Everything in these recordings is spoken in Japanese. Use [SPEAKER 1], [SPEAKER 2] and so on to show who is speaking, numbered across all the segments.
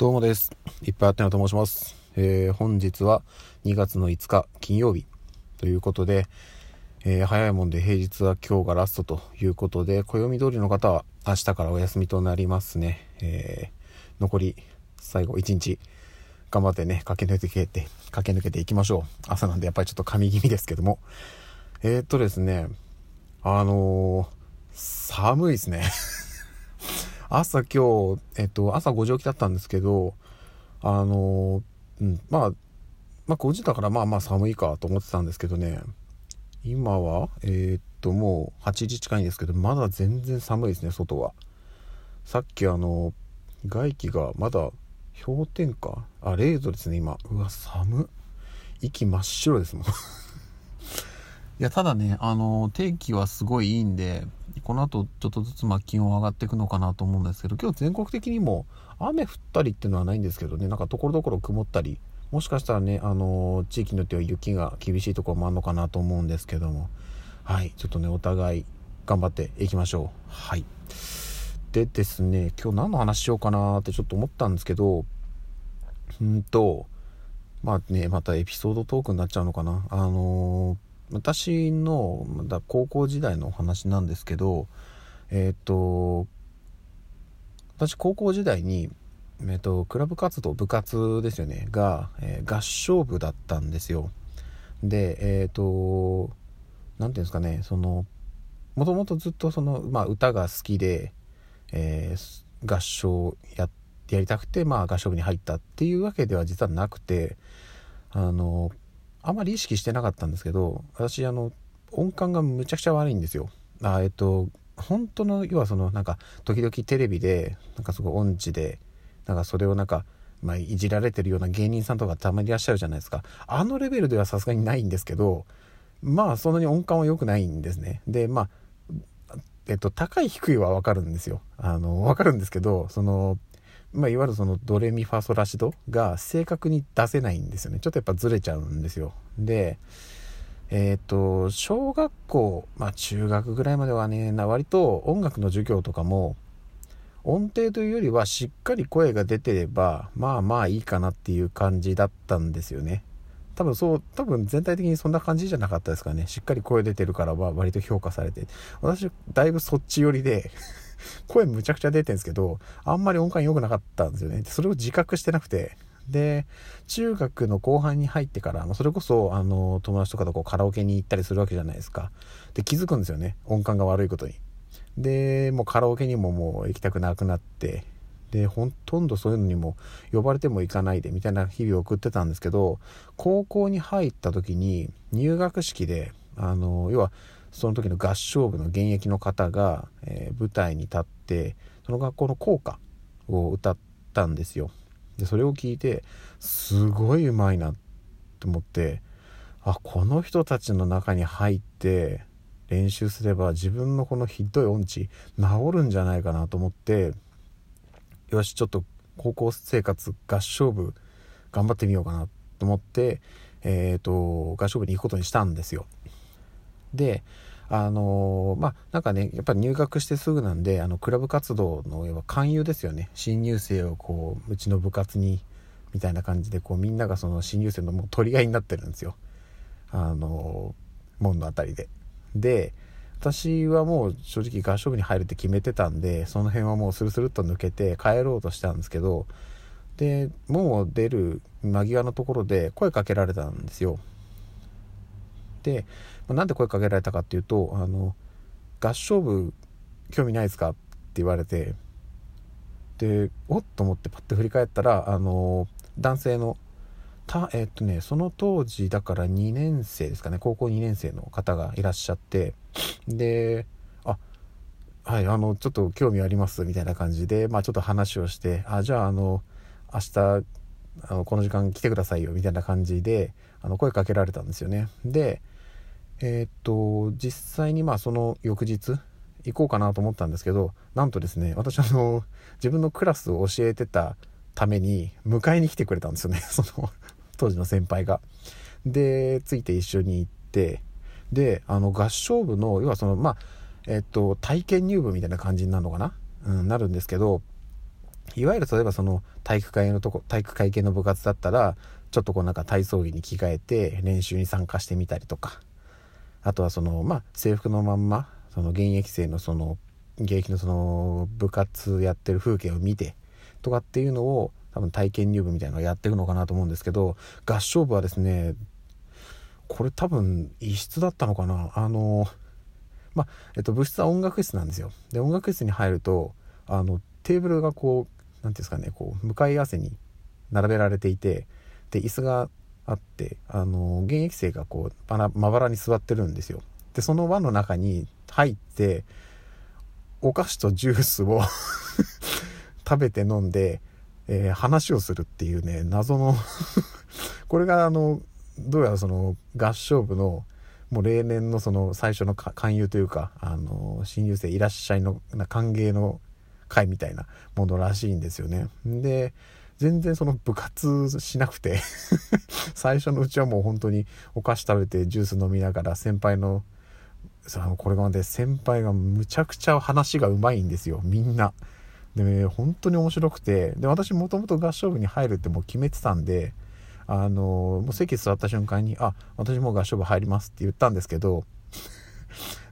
[SPEAKER 1] どうもです。いっぱいあってなと申します。えー、本日は2月の5日金曜日ということで、えー、早いもんで平日は今日がラストということで、暦通りの方は明日からお休みとなりますね。えー、残り最後1日頑張ってね、駆け抜けて、駆け抜けていきましょう。朝なんでやっぱりちょっと神気味ですけども。えー、っとですね、あの寒いですね。朝今日、えっと、朝5時起きだったんですけど、あの、うん、まあ、まあ5時だからまあまあ寒いかと思ってたんですけどね、今は、えー、っと、もう8時近いんですけど、まだ全然寒いですね、外は。さっきあの、外気がまだ氷点下？あ、0度ですね、今。うわ、寒息真っ白ですもん。いや、ただね、あの、天気はすごいいいんで、この後ちょっとずつまあ気温上がっていくのかなと思うんですけど今日全国的にも雨降ったりっていうのはないんですけどね。なんかところどころ曇ったり。もしかしたらねあの地域によっては雪が厳しいところもあるのかなと思うんですけども。はい。ちょっとねお互い頑張っていきましょう。はい。でですね今日何の話しようかなってちょっと思ったんですけどうんとまあねまたエピソードトークになっちゃうのかな。あのー私のまだ高校時代のお話なんですけどえっ、と私高校時代に、えーと、クラブ活動部活ですよね。が、えー、合唱部だったんですよ。でえっ、と何ていうんですかね。そのもともとずっとその、まあ、歌が好きで、えー、合唱ややりたくて、まあ、合唱部に入ったっていうわけでは実はなくてあのあまり意識してなかったんですけど私あの音感がむちゃくちゃ悪いんですよ。あえっと本当の要はそのなんか時々テレビでなんかすごい音痴でなんかそれをなんかまあ、いじられてるような芸人さんとかたまにいらっしゃるじゃないですか。あのレベルではさすがにないんですけどまあそんなに音感は良くないんですね。でまあえっと高い低いは分かるんですよ。あの分かるんですけどそのまあ、いわゆるそのドレミファソラシドが正確に出せないんですよね。ちょっとやっぱずれちゃうんですよ。でえっ、ー、と小学校まあ中学ぐらいまではね割と音楽の授業とかも音程というよりはしっかり声が出てればまあまあいいかなっていう感じだったんですよね。多分そう多分全体的にそんな感じじゃなかったですかね。しっかり声出てるからは割と評価されて。私だいぶそっち寄りで。声むちゃくちゃ出てるんですけど、あんまり音感良くなかったんですよね。それを自覚してなくて。で、中学の後半に入ってから、それこそ、あの、友達とかとこうカラオケに行ったりするわけじゃないですか。で、気づくんですよね。音感が悪いことに。で、もうカラオケにももう行きたくなくなって、で、ほとんどそういうのにも呼ばれても行かないでみたいな日々を送ってたんですけど、高校に入った時に入学式で、あの、要は、その時の合唱部の現役の方が、えー、舞台に立ってその学校の校歌を歌ったんですよ。でそれを聞いてすごいうまいなと思ってあこの人たちの中に入って練習すれば自分のこのひどい音痴治るんじゃないかなと思ってよしちょっと高校生活合唱部頑張ってみようかなと思ってえっ、ー、と合唱部に行くことにしたんですよ。であのまあなんかねやっぱり入学してすぐなんであのクラブ活動の要は勧誘ですよね。新入生をこううちの部活にみたいな感じでこうみんながその新入生のもう取り合いになってるんですよ。あの門の辺りで。で私はもう正直合唱部に入るって決めてたんでその辺はもうスルスルっと抜けて帰ろうとしたんですけどで門を出る間際のところで声かけられたんですよ。で、なんで声かけられたかっていうと、あの、合唱部興味ないですか？って言われて、で、おっ？と思ってパッと振り返ったら、あの、男性の、た、えっとね、その当時だから2年生ですかね、高校2年生の方がいらっしゃって、で、あ、はい、あの、ちょっと興味あります、みたいな感じで、まあちょっと話をして、あ、じゃあ、あの、明日、あのこの時間来てくださいよみたいな感じであの声かけられたんですよね。でえー、っと実際にまあその翌日行こうかなと思ったんですけどなんとですね私あの自分のクラスを教えてたために迎えに来てくれたんですよね。その当時の先輩が。でついて一緒に行ってであの合唱部の要はそのまあえっと体験入部みたいな感じになるのかな、うん、なるんですけどいわゆる例えばその体育会のとこ体育会系の部活だったらちょっとこうなんか体操着に着替えて練習に参加してみたりとか。あとはそのまあ制服のまんまその現役生のその現役のその部活やってる風景を見てとかっていうのを多分体験入部みたいなのをやっていくのかなと思うんですけど合唱部はですねこれ多分異質だったのかな。あのまあえっと部室は音楽室なんですよ。で音楽室に入るとあのテーブルがこう何ていうんですかねこう向かい合わせに並べられていてで椅子があってあの現役生がこうまばらに座ってるんですよでその輪の中に入ってお菓子とジュースを 食べて飲んで、えー、話をするっていうね謎の これがあのどうやらその合唱部のもう例年のその最初の勧誘というかあの新入生いらっしゃいの歓迎の会みたいなものらしいんですよね。で全然その部活しなくて。最初のうちはもう本当にお菓子食べてジュース飲みながら先輩のさこれがで先輩がむちゃくちゃ話がうまいんですよ。みんな。で、ね、本当に面白くて。で私もともと合唱部に入るってもう決めてたんであのもう席座った瞬間に「あ私もう合唱部入ります」って言ったんですけど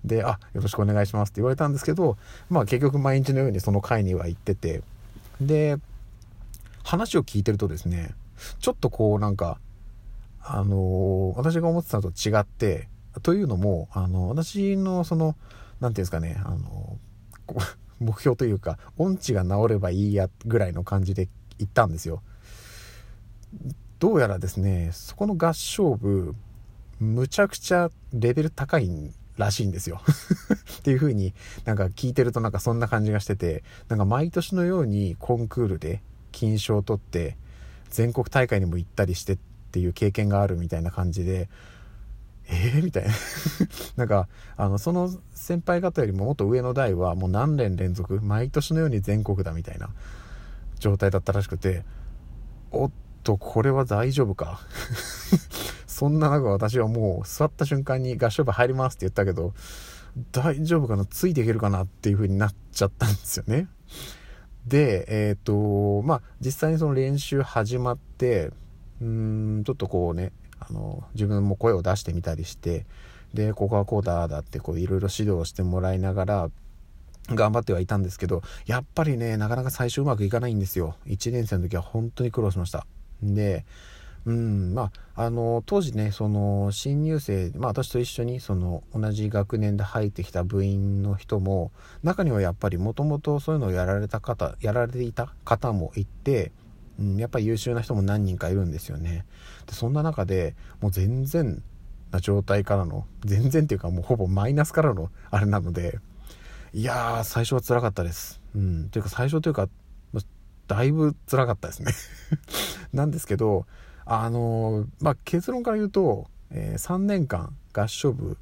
[SPEAKER 1] で「あよろしくお願いします」って言われたんですけどまあ結局毎日のようにその会には行ってて。で話を聞いてるとですねちょっとこうなんかあの私が思ってたのと違ってというのもあの私のその何て言うんですかねあの 目標というか音痴が治ればいいやぐらいの感じで行ったんですよ。どうやらですねそこの合唱部むちゃくちゃレベル高いらしいんですよ。っていう風になんか聞いてるとなんかそんな感じがしててなんか毎年のようにコンクールで金賞を取って全国大会にも行ったりしてっていう経験があるみたいな感じでえー、みたいな。なんかあのその先輩方よりももっと上の代はもう何年連続毎年のように全国だみたいな状態だったらしくておっとこれは大丈夫か。そんな中私はもう座った瞬間に合唱部入りますって言ったけど大丈夫かな？ついていけるかな？っていう風になっちゃったんですよね。でえっ、ー、とまあ実際にその練習始まってうんちょっとこうねあの自分も声を出してみたりしてでここはこうだだってこういろいろ指導してもらいながら頑張ってはいたんですけどやっぱりねなかなか最初うまくいかないんですよ。1年生の時は本当に苦労しました。でうんまあ、あの当時ねその新入生、まあ、私と一緒にその同じ学年で入ってきた部員の人も中にはやっぱりもともとそういうのをやられた方やられていた方もいてうん、やっぱり優秀な人も何人かいるんですよね。でそんな中でもう全然な状態からの全然っていうかもうほぼマイナスからのあれなのでいやー最初は辛かったです。うんというか最初というかだいぶ辛かったですね。なんですけどあの、まあ結論から言うと、えー、3年間合唱部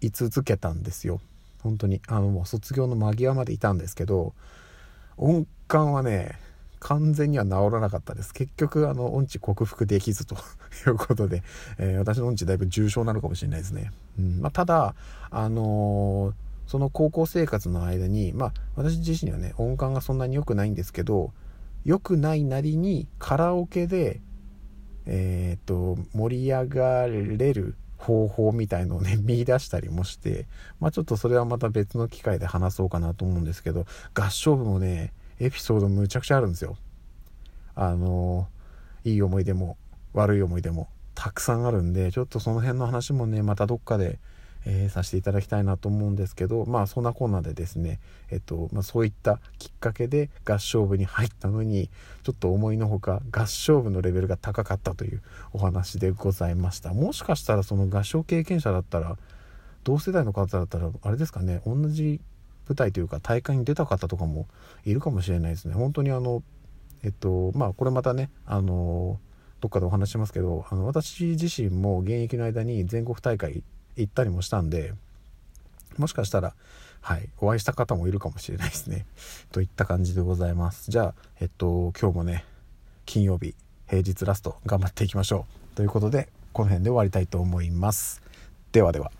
[SPEAKER 1] 居続けたんですよ本当にあのもう卒業の間際までいたんですけど音感はね完全には治らなかったです。結局、あの、音痴克服できずと いうことで、えー、私の音痴だいぶ重症なのかもしれないですね。うんまあ、ただ、あのー、その高校生活の間に、まあ、私自身はね、音感がそんなに良くないんですけど、良くないなりにカラオケで、えっ、と、盛り上がれる方法みたいのをね、見出したりもして、まあちょっとそれはまた別の機会で話そうかなと思うんですけど、合唱部もね、エピソードむちゃくちゃあるんですよ。あのいい思い出も悪い思い出もたくさんあるんでちょっとその辺の話もねまたどっかで、えー、させていただきたいなと思うんですけどまあそんなこんなでですねえっと、まあ、そういったきっかけで合唱部に入ったのにちょっと思いのほか合唱部のレベルが高かったというお話でございました。もしかしたらその合唱経験者だったら同世代の方だったらあれですかね同じ舞台というか大会に出た方とかもいるかもしれないですね。本当にあのえっとまあこれまたねあのどっかでお話しますけどあの私自身も現役の間に全国大会行ったりもしたんでもしかしたらはいお会いした方もいるかもしれないですね。といった感じでございます。じゃあえっと今日もね金曜日平日ラスト頑張っていきましょう。ということでこの辺で終わりたいと思います。ではでは。